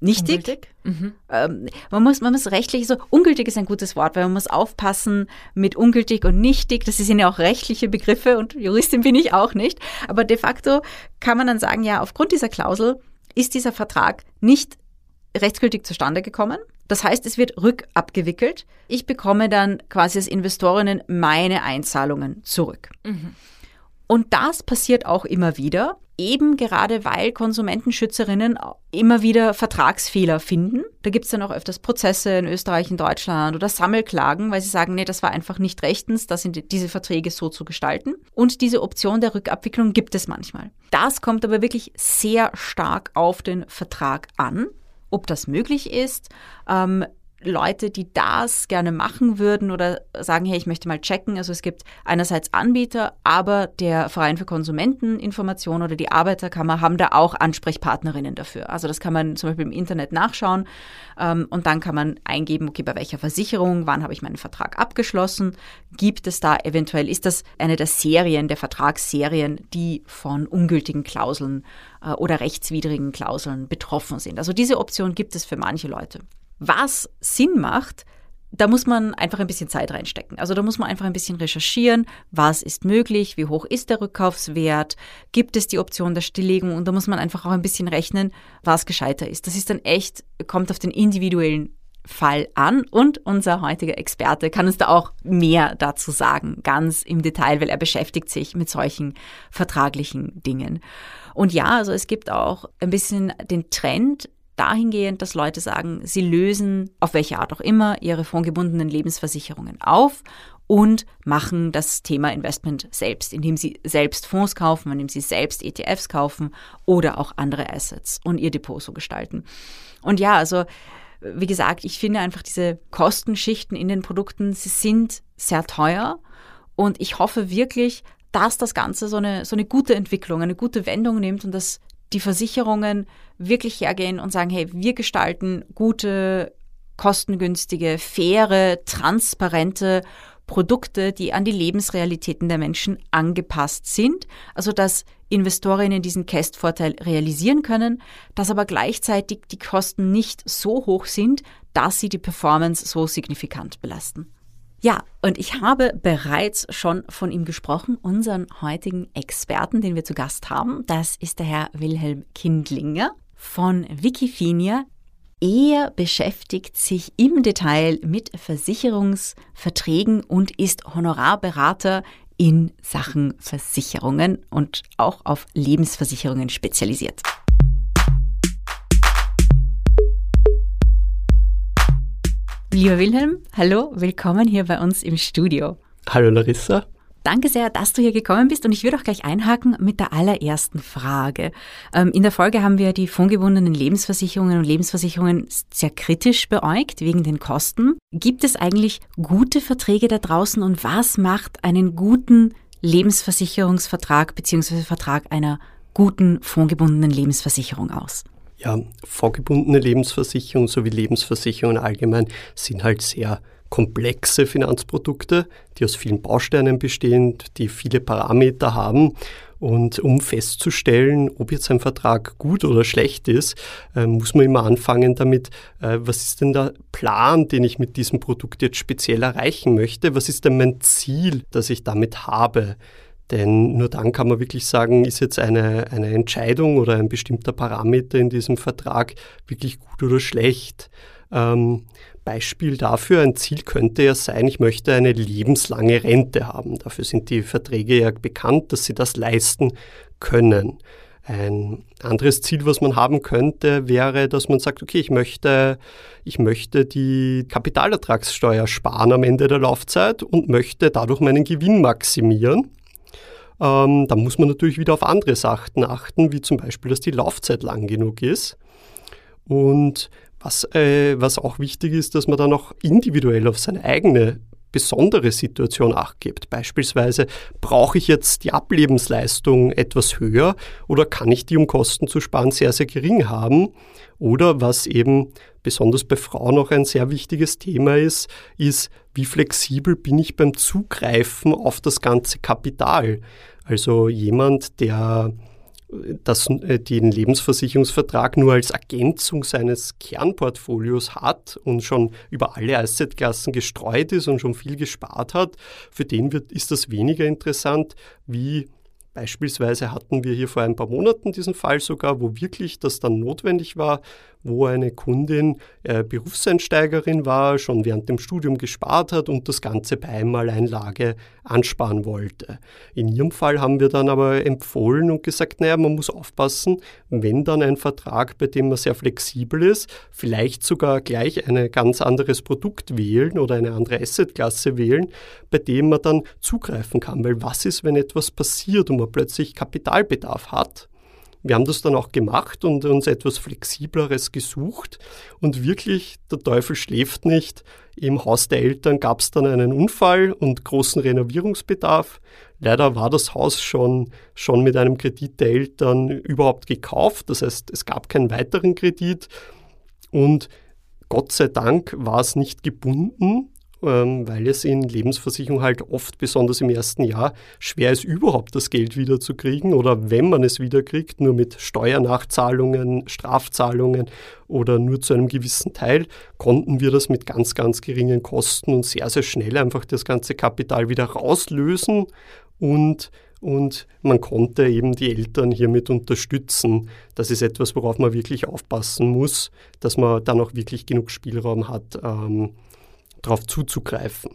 nichtig. Mhm. Ähm, man, muss, man muss rechtlich, so ungültig ist ein gutes Wort, weil man muss aufpassen mit ungültig und nichtig. Das sind ja auch rechtliche Begriffe und Juristin bin ich auch nicht. Aber de facto kann man dann sagen, ja, aufgrund dieser Klausel ist dieser Vertrag nicht rechtsgültig zustande gekommen. Das heißt, es wird rückabgewickelt. Ich bekomme dann quasi als Investorinnen meine Einzahlungen zurück. Mhm. Und das passiert auch immer wieder, eben gerade weil Konsumentenschützerinnen immer wieder Vertragsfehler finden. Da gibt es dann auch öfters Prozesse in Österreich, in Deutschland oder Sammelklagen, weil sie sagen, nee, das war einfach nicht rechtens, das sind diese Verträge so zu gestalten. Und diese Option der Rückabwicklung gibt es manchmal. Das kommt aber wirklich sehr stark auf den Vertrag an ob das möglich ist. Ähm, Leute, die das gerne machen würden oder sagen, hey, ich möchte mal checken. Also es gibt einerseits Anbieter, aber der Verein für Konsumenteninformation oder die Arbeiterkammer haben da auch Ansprechpartnerinnen dafür. Also das kann man zum Beispiel im Internet nachschauen ähm, und dann kann man eingeben, okay, bei welcher Versicherung, wann habe ich meinen Vertrag abgeschlossen, gibt es da eventuell, ist das eine der Serien, der Vertragsserien, die von ungültigen Klauseln äh, oder rechtswidrigen Klauseln betroffen sind. Also diese Option gibt es für manche Leute. Was Sinn macht, da muss man einfach ein bisschen Zeit reinstecken. Also da muss man einfach ein bisschen recherchieren, was ist möglich, wie hoch ist der Rückkaufswert, gibt es die Option der Stilllegung und da muss man einfach auch ein bisschen rechnen, was gescheiter ist. Das ist dann echt, kommt auf den individuellen Fall an und unser heutiger Experte kann uns da auch mehr dazu sagen, ganz im Detail, weil er beschäftigt sich mit solchen vertraglichen Dingen. Und ja, also es gibt auch ein bisschen den Trend, dahingehend, dass Leute sagen, sie lösen auf welche Art auch immer ihre fondgebundenen Lebensversicherungen auf und machen das Thema Investment selbst, indem sie selbst Fonds kaufen, indem sie selbst ETFs kaufen oder auch andere Assets und ihr Depot so gestalten. Und ja, also wie gesagt, ich finde einfach diese Kostenschichten in den Produkten, sie sind sehr teuer und ich hoffe wirklich, dass das Ganze so eine, so eine gute Entwicklung, eine gute Wendung nimmt und dass die Versicherungen wirklich hergehen und sagen, hey, wir gestalten gute, kostengünstige, faire, transparente Produkte, die an die Lebensrealitäten der Menschen angepasst sind, also dass Investorinnen diesen Cast-Vorteil realisieren können, dass aber gleichzeitig die Kosten nicht so hoch sind, dass sie die Performance so signifikant belasten. Ja, und ich habe bereits schon von ihm gesprochen, unseren heutigen Experten, den wir zu Gast haben. Das ist der Herr Wilhelm Kindlinger von Wikifinia. Er beschäftigt sich im Detail mit Versicherungsverträgen und ist Honorarberater in Sachen Versicherungen und auch auf Lebensversicherungen spezialisiert. Lieber Wilhelm, hallo, willkommen hier bei uns im Studio. Hallo Larissa. Danke sehr, dass du hier gekommen bist und ich würde auch gleich einhaken mit der allerersten Frage. Ähm, in der Folge haben wir die fondgebundenen Lebensversicherungen und Lebensversicherungen sehr kritisch beäugt wegen den Kosten. Gibt es eigentlich gute Verträge da draußen und was macht einen guten Lebensversicherungsvertrag bzw. Vertrag einer guten fondgebundenen Lebensversicherung aus? Ja, vorgebundene Lebensversicherungen sowie Lebensversicherungen allgemein sind halt sehr komplexe Finanzprodukte, die aus vielen Bausteinen bestehen, die viele Parameter haben. Und um festzustellen, ob jetzt ein Vertrag gut oder schlecht ist, äh, muss man immer anfangen damit, äh, was ist denn der Plan, den ich mit diesem Produkt jetzt speziell erreichen möchte? Was ist denn mein Ziel, das ich damit habe? Denn nur dann kann man wirklich sagen, ist jetzt eine, eine Entscheidung oder ein bestimmter Parameter in diesem Vertrag wirklich gut oder schlecht. Ähm, Beispiel dafür, ein Ziel könnte ja sein, ich möchte eine lebenslange Rente haben. Dafür sind die Verträge ja bekannt, dass sie das leisten können. Ein anderes Ziel, was man haben könnte, wäre, dass man sagt, okay, ich möchte, ich möchte die Kapitalertragssteuer sparen am Ende der Laufzeit und möchte dadurch meinen Gewinn maximieren. Ähm, da muss man natürlich wieder auf andere Sachen achten, wie zum Beispiel, dass die Laufzeit lang genug ist. Und was, äh, was auch wichtig ist, dass man dann auch individuell auf seine eigene besondere Situation acht gibt. Beispielsweise, brauche ich jetzt die Ablebensleistung etwas höher oder kann ich die, um Kosten zu sparen, sehr, sehr gering haben? Oder was eben besonders bei Frauen auch ein sehr wichtiges Thema ist, ist, wie flexibel bin ich beim Zugreifen auf das ganze Kapital? Also jemand, der das, äh, den Lebensversicherungsvertrag nur als Ergänzung seines Kernportfolios hat und schon über alle Assetklassen gestreut ist und schon viel gespart hat, für den wird, ist das weniger interessant wie Beispielsweise hatten wir hier vor ein paar Monaten diesen Fall sogar, wo wirklich das dann notwendig war, wo eine Kundin äh, Berufseinsteigerin war, schon während dem Studium gespart hat und das Ganze bei Einmaleinlage ansparen wollte. In ihrem Fall haben wir dann aber empfohlen und gesagt, naja, man muss aufpassen, wenn dann ein Vertrag, bei dem man sehr flexibel ist, vielleicht sogar gleich ein ganz anderes Produkt wählen oder eine andere Assetklasse wählen, bei dem man dann zugreifen kann. Weil was ist, wenn etwas passiert und man plötzlich Kapitalbedarf hat? Wir haben das dann auch gemacht und uns etwas Flexibleres gesucht. Und wirklich, der Teufel schläft nicht. Im Haus der Eltern gab es dann einen Unfall und großen Renovierungsbedarf. Leider war das Haus schon, schon mit einem Kredit der Eltern überhaupt gekauft. Das heißt, es gab keinen weiteren Kredit. Und Gott sei Dank war es nicht gebunden weil es in Lebensversicherung halt oft, besonders im ersten Jahr, schwer ist, überhaupt das Geld wiederzukriegen oder wenn man es wiederkriegt, nur mit Steuernachzahlungen, Strafzahlungen oder nur zu einem gewissen Teil, konnten wir das mit ganz, ganz geringen Kosten und sehr, sehr schnell einfach das ganze Kapital wieder rauslösen und und man konnte eben die Eltern hiermit unterstützen. Das ist etwas, worauf man wirklich aufpassen muss, dass man dann auch wirklich genug Spielraum hat, ähm, darauf zuzugreifen.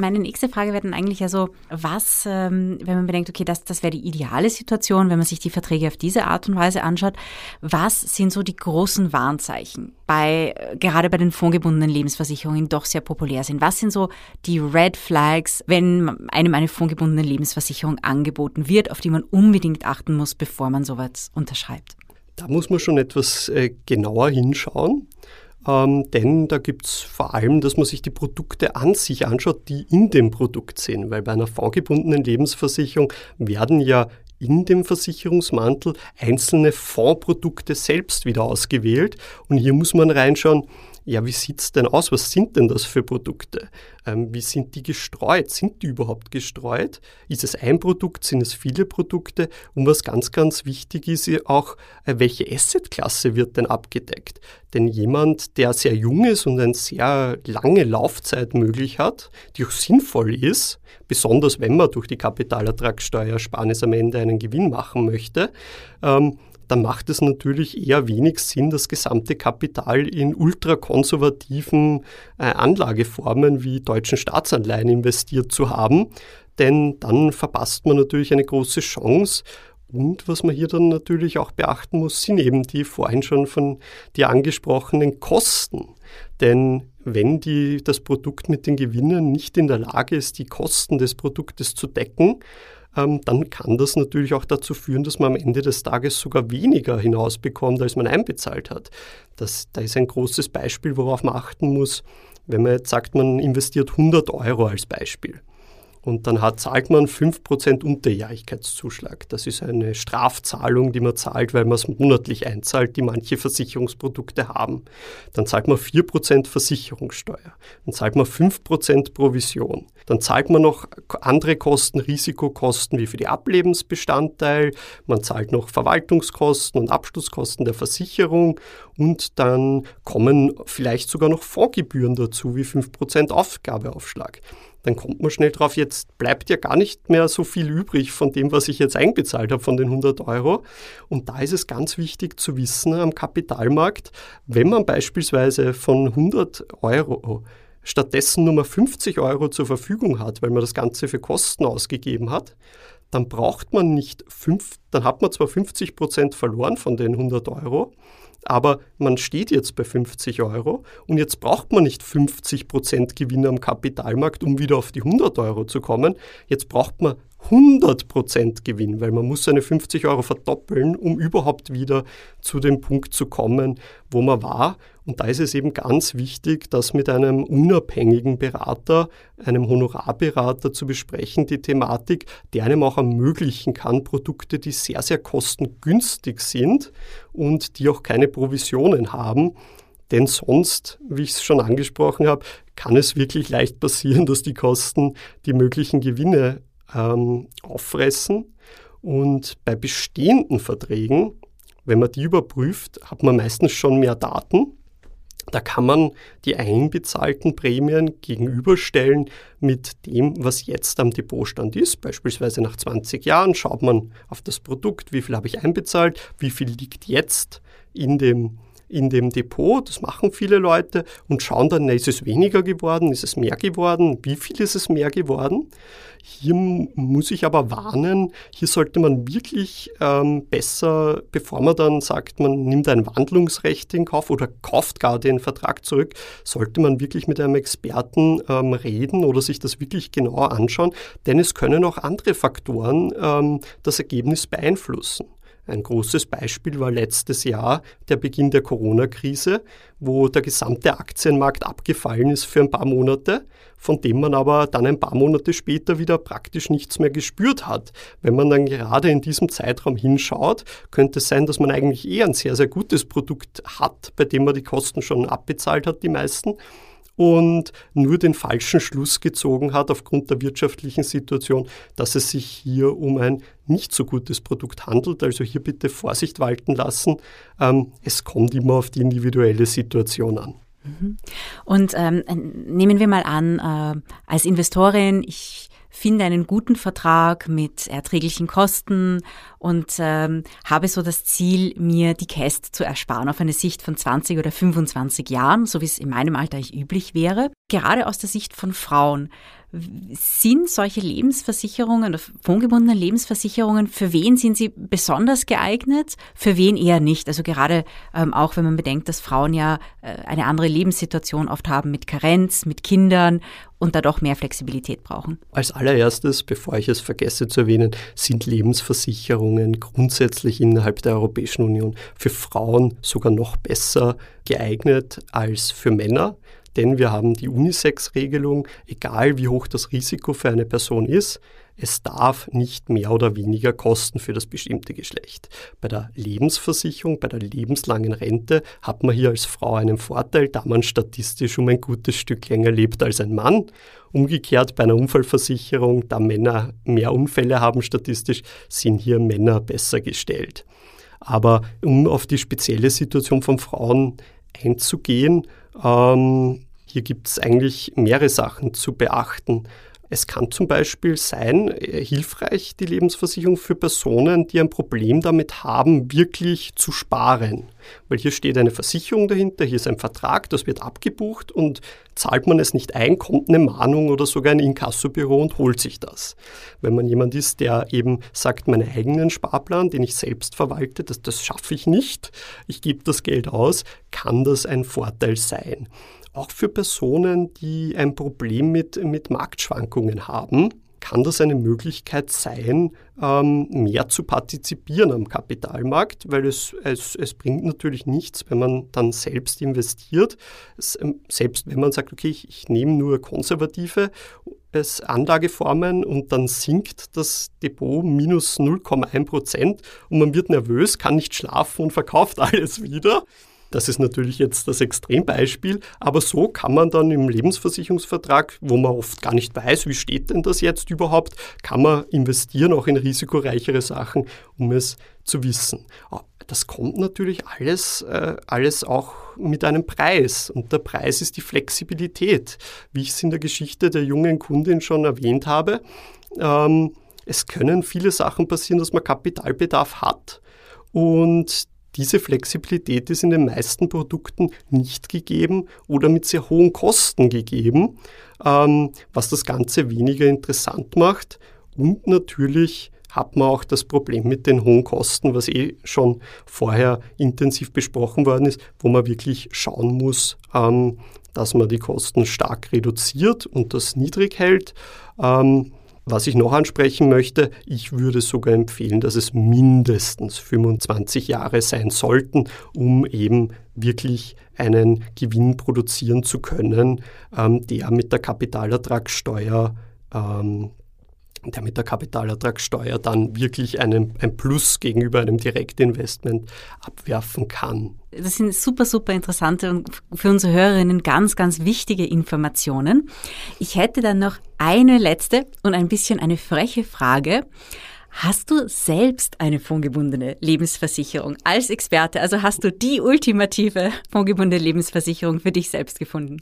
Meine nächste Frage wäre dann eigentlich also, was, ähm, wenn man bedenkt, okay, das, das wäre die ideale Situation, wenn man sich die Verträge auf diese Art und Weise anschaut, was sind so die großen Warnzeichen bei, gerade bei den fondgebundenen Lebensversicherungen, die doch sehr populär sind? Was sind so die Red Flags, wenn einem eine fondgebundene Lebensversicherung angeboten wird, auf die man unbedingt achten muss, bevor man sowas unterschreibt? Da muss man schon etwas äh, genauer hinschauen. Ähm, denn da gibt es vor allem, dass man sich die Produkte an sich anschaut, die in dem Produkt sind. Weil bei einer fondgebundenen Lebensversicherung werden ja in dem Versicherungsmantel einzelne Fondsprodukte selbst wieder ausgewählt. Und hier muss man reinschauen, ja, wie sieht es denn aus? Was sind denn das für Produkte? Ähm, wie sind die gestreut? Sind die überhaupt gestreut? Ist es ein Produkt? Sind es viele Produkte? Und was ganz, ganz wichtig ist auch, äh, welche Assetklasse wird denn abgedeckt? Denn jemand, der sehr jung ist und eine sehr lange Laufzeit möglich hat, die auch sinnvoll ist, besonders wenn man durch die Kapitalertragssteuersparnis am Ende einen Gewinn machen möchte, ähm, dann macht es natürlich eher wenig Sinn, das gesamte Kapital in ultrakonservativen äh, Anlageformen wie deutschen Staatsanleihen investiert zu haben, denn dann verpasst man natürlich eine große Chance. Und was man hier dann natürlich auch beachten muss, sind eben die vorhin schon von dir angesprochenen Kosten. Denn wenn die, das Produkt mit den Gewinnen nicht in der Lage ist, die Kosten des Produktes zu decken, ähm, dann kann das natürlich auch dazu führen, dass man am Ende des Tages sogar weniger hinausbekommt, als man einbezahlt hat. Das, da ist ein großes Beispiel, worauf man achten muss, wenn man jetzt sagt, man investiert 100 Euro als Beispiel. Und dann hat, zahlt man 5% Unterjährigkeitszuschlag. Das ist eine Strafzahlung, die man zahlt, weil man es monatlich einzahlt, die manche Versicherungsprodukte haben. Dann zahlt man 4% Versicherungssteuer. Dann zahlt man 5% Provision. Dann zahlt man noch andere Kosten, Risikokosten wie für die Ablebensbestandteil. Man zahlt noch Verwaltungskosten und Abschlusskosten der Versicherung. Und dann kommen vielleicht sogar noch Fondsgebühren dazu, wie 5% Aufgabeaufschlag dann kommt man schnell drauf, jetzt bleibt ja gar nicht mehr so viel übrig von dem, was ich jetzt einbezahlt habe, von den 100 Euro. Und da ist es ganz wichtig zu wissen am Kapitalmarkt, wenn man beispielsweise von 100 Euro stattdessen nur mal 50 Euro zur Verfügung hat, weil man das Ganze für Kosten ausgegeben hat, dann braucht man nicht fünf, dann hat man zwar 50 Prozent verloren von den 100 Euro, aber man steht jetzt bei 50 Euro und jetzt braucht man nicht 50 Prozent Gewinn am Kapitalmarkt, um wieder auf die 100 Euro zu kommen. Jetzt braucht man 100% Gewinn, weil man muss seine 50 Euro verdoppeln, um überhaupt wieder zu dem Punkt zu kommen, wo man war. Und da ist es eben ganz wichtig, das mit einem unabhängigen Berater, einem Honorarberater zu besprechen, die Thematik, der einem auch ermöglichen kann, Produkte, die sehr, sehr kostengünstig sind und die auch keine Provisionen haben, denn sonst, wie ich es schon angesprochen habe, kann es wirklich leicht passieren, *laughs* dass die Kosten die möglichen Gewinne ähm, auffressen. Und bei bestehenden Verträgen, wenn man die überprüft, hat man meistens schon mehr Daten. Da kann man die einbezahlten Prämien gegenüberstellen mit dem, was jetzt am Depotstand ist. Beispielsweise nach 20 Jahren schaut man auf das Produkt, wie viel habe ich einbezahlt, wie viel liegt jetzt in dem in dem Depot, das machen viele Leute und schauen dann, ist es weniger geworden, ist es mehr geworden, wie viel ist es mehr geworden. Hier muss ich aber warnen, hier sollte man wirklich ähm, besser, bevor man dann sagt, man nimmt ein Wandlungsrecht in Kauf oder kauft gar den Vertrag zurück, sollte man wirklich mit einem Experten ähm, reden oder sich das wirklich genauer anschauen, denn es können auch andere Faktoren ähm, das Ergebnis beeinflussen. Ein großes Beispiel war letztes Jahr der Beginn der Corona-Krise, wo der gesamte Aktienmarkt abgefallen ist für ein paar Monate, von dem man aber dann ein paar Monate später wieder praktisch nichts mehr gespürt hat. Wenn man dann gerade in diesem Zeitraum hinschaut, könnte es sein, dass man eigentlich eher ein sehr, sehr gutes Produkt hat, bei dem man die Kosten schon abbezahlt hat, die meisten und nur den falschen Schluss gezogen hat aufgrund der wirtschaftlichen Situation, dass es sich hier um ein nicht so gutes Produkt handelt. Also hier bitte Vorsicht walten lassen. Ähm, es kommt immer auf die individuelle Situation an. Mhm. Und ähm, nehmen wir mal an, äh, als Investorin, ich finde einen guten Vertrag mit erträglichen Kosten und ähm, habe so das Ziel, mir die Käst zu ersparen auf eine Sicht von 20 oder 25 Jahren, so wie es in meinem Alter üblich wäre. Gerade aus der Sicht von Frauen. Sind solche Lebensversicherungen oder fondgebundene Lebensversicherungen, für wen sind sie besonders geeignet, für wen eher nicht? Also gerade ähm, auch, wenn man bedenkt, dass Frauen ja äh, eine andere Lebenssituation oft haben mit Karenz, mit Kindern und da doch mehr Flexibilität brauchen. Als allererstes, bevor ich es vergesse zu erwähnen, sind Lebensversicherungen grundsätzlich innerhalb der Europäischen Union für Frauen sogar noch besser geeignet als für Männer denn wir haben die Unisex-Regelung, egal wie hoch das Risiko für eine Person ist, es darf nicht mehr oder weniger kosten für das bestimmte Geschlecht. Bei der Lebensversicherung, bei der lebenslangen Rente hat man hier als Frau einen Vorteil, da man statistisch um ein gutes Stück länger lebt als ein Mann. Umgekehrt bei einer Unfallversicherung, da Männer mehr Unfälle haben statistisch, sind hier Männer besser gestellt. Aber um auf die spezielle Situation von Frauen einzugehen, ähm, hier gibt es eigentlich mehrere Sachen zu beachten. Es kann zum Beispiel sein, äh, hilfreich die Lebensversicherung für Personen, die ein Problem damit haben, wirklich zu sparen. Weil hier steht eine Versicherung dahinter, hier ist ein Vertrag, das wird abgebucht und zahlt man es nicht ein, kommt eine Mahnung oder sogar ein Inkassobüro und holt sich das. Wenn man jemand ist, der eben sagt, meinen eigenen Sparplan, den ich selbst verwalte, das, das schaffe ich nicht, ich gebe das Geld aus, kann das ein Vorteil sein auch für Personen, die ein Problem mit, mit Marktschwankungen haben, kann das eine Möglichkeit sein, ähm, mehr zu partizipieren am Kapitalmarkt, weil es, es, es bringt natürlich nichts, wenn man dann selbst investiert. Es, ähm, selbst wenn man sagt, okay, ich, ich nehme nur konservative Anlageformen und dann sinkt das Depot minus 0,1 Prozent und man wird nervös, kann nicht schlafen und verkauft *laughs* alles wieder. Das ist natürlich jetzt das Extrembeispiel, aber so kann man dann im Lebensversicherungsvertrag, wo man oft gar nicht weiß, wie steht denn das jetzt überhaupt, kann man investieren auch in risikoreichere Sachen, um es zu wissen. Ah, das kommt natürlich alles, äh, alles auch mit einem Preis. Und der Preis ist die Flexibilität. Wie ich es in der Geschichte der jungen Kundin schon erwähnt habe, ähm, es können viele Sachen passieren, dass man Kapitalbedarf hat. Und diese Flexibilität ist in den meisten Produkten nicht gegeben oder mit sehr hohen Kosten gegeben, ähm, was das Ganze weniger interessant macht. Und natürlich hat man auch das Problem mit den hohen Kosten, was eh schon vorher intensiv besprochen worden ist, wo man wirklich schauen muss, ähm, dass man die Kosten stark reduziert und das niedrig hält. Ähm, was ich noch ansprechen möchte, ich würde sogar empfehlen, dass es mindestens 25 Jahre sein sollten, um eben wirklich einen Gewinn produzieren zu können, ähm, der mit der Kapitalertragssteuer ähm, der mit der Kapitalertragssteuer dann wirklich einen, ein Plus gegenüber einem Direktinvestment abwerfen kann. Das sind super, super interessante und für unsere Hörerinnen ganz, ganz wichtige Informationen. Ich hätte dann noch eine letzte und ein bisschen eine freche Frage. Hast du selbst eine fondgebundene Lebensversicherung als Experte? Also hast du die ultimative fondgebundene Lebensversicherung für dich selbst gefunden?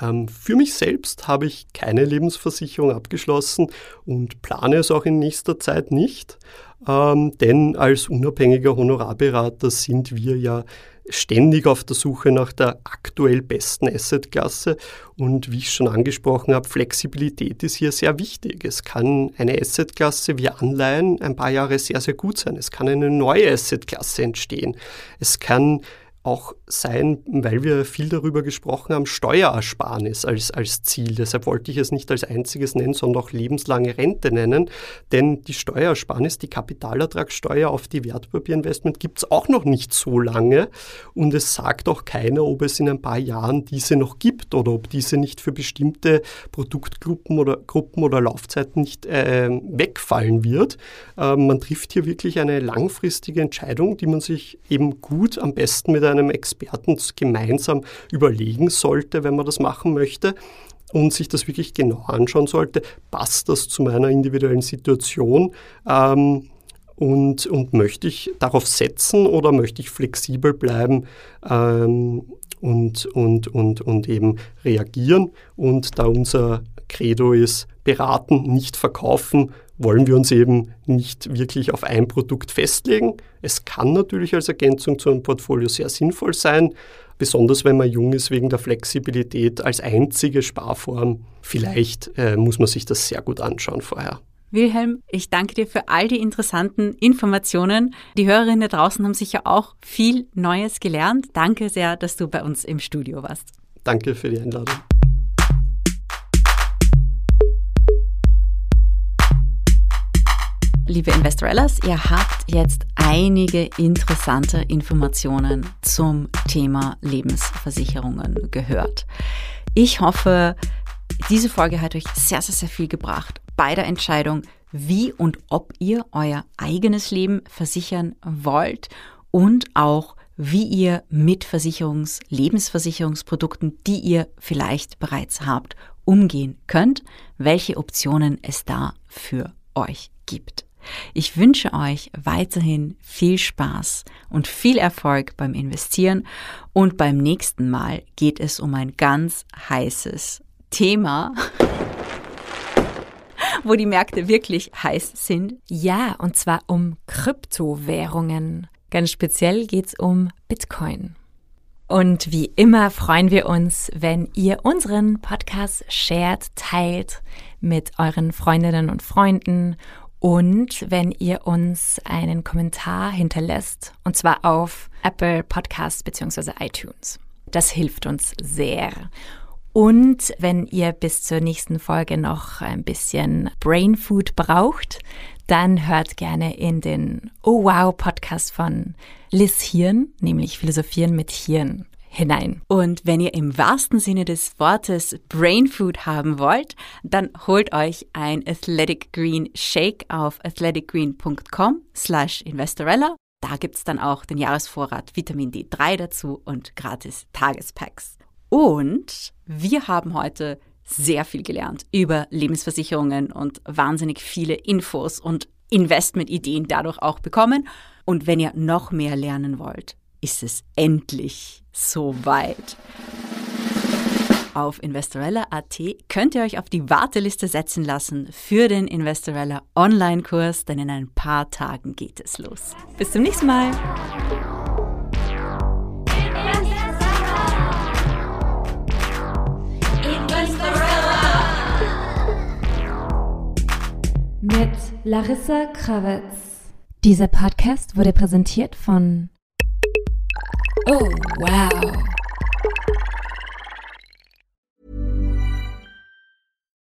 Ähm, für mich selbst habe ich keine Lebensversicherung abgeschlossen und plane es auch in nächster Zeit nicht, ähm, denn als unabhängiger Honorarberater sind wir ja ständig auf der Suche nach der aktuell besten Assetklasse. Und wie ich schon angesprochen habe, Flexibilität ist hier sehr wichtig. Es kann eine Assetklasse wie Anleihen ein paar Jahre sehr, sehr gut sein. Es kann eine neue Assetklasse entstehen. Es kann auch sein, weil wir viel darüber gesprochen haben, Steuerersparnis als, als Ziel. Deshalb wollte ich es nicht als einziges nennen, sondern auch lebenslange Rente nennen. Denn die Steuerersparnis, die Kapitalertragssteuer auf die Wertpapierinvestment gibt es auch noch nicht so lange. Und es sagt auch keiner, ob es in ein paar Jahren diese noch gibt oder ob diese nicht für bestimmte Produktgruppen oder Gruppen oder Laufzeiten nicht äh, wegfallen wird. Äh, man trifft hier wirklich eine langfristige Entscheidung, die man sich eben gut am besten mit einer einem Experten gemeinsam überlegen sollte, wenn man das machen möchte und sich das wirklich genau anschauen sollte, passt das zu meiner individuellen Situation ähm, und, und möchte ich darauf setzen oder möchte ich flexibel bleiben ähm, und, und, und, und eben reagieren. Und da unser Credo ist, beraten, nicht verkaufen, wollen wir uns eben nicht wirklich auf ein Produkt festlegen. Es kann natürlich als Ergänzung zu einem Portfolio sehr sinnvoll sein, besonders wenn man jung ist wegen der Flexibilität als einzige Sparform. Vielleicht äh, muss man sich das sehr gut anschauen vorher. Wilhelm, ich danke dir für all die interessanten Informationen. Die Hörerinnen da draußen haben sicher auch viel Neues gelernt. Danke sehr, dass du bei uns im Studio warst. Danke für die Einladung. Liebe Investorellas, ihr habt jetzt einige interessante Informationen zum Thema Lebensversicherungen gehört. Ich hoffe, diese Folge hat euch sehr, sehr, sehr viel gebracht bei der Entscheidung, wie und ob ihr euer eigenes Leben versichern wollt und auch wie ihr mit Versicherungs-, Lebensversicherungsprodukten, die ihr vielleicht bereits habt, umgehen könnt, welche Optionen es da für euch gibt. Ich wünsche euch weiterhin viel Spaß und viel Erfolg beim Investieren und beim nächsten Mal geht es um ein ganz heißes Thema, *laughs* wo die Märkte wirklich heiß sind. Ja, und zwar um Kryptowährungen. Ganz speziell geht es um Bitcoin. Und wie immer freuen wir uns, wenn ihr unseren Podcast shared, teilt mit euren Freundinnen und Freunden und wenn ihr uns einen Kommentar hinterlässt, und zwar auf Apple Podcasts bzw. iTunes. Das hilft uns sehr. Und wenn ihr bis zur nächsten Folge noch ein bisschen Brain Food braucht, dann hört gerne in den Oh Wow Podcast von Liz Hirn, nämlich Philosophieren mit Hirn hinein. Und wenn ihr im wahrsten Sinne des Wortes Brain Food haben wollt, dann holt euch ein Athletic Green Shake auf athleticgreen.com slash investorella. Da gibt's dann auch den Jahresvorrat Vitamin D3 dazu und gratis Tagespacks. Und wir haben heute sehr viel gelernt über Lebensversicherungen und wahnsinnig viele Infos und Investmentideen dadurch auch bekommen. Und wenn ihr noch mehr lernen wollt, ist es endlich soweit. Auf Investorella.at könnt ihr euch auf die Warteliste setzen lassen für den Investorella Online-Kurs, denn in ein paar Tagen geht es los. Bis zum nächsten Mal. Mit Larissa Krawitz. Dieser Podcast wurde präsentiert von Oh, wow.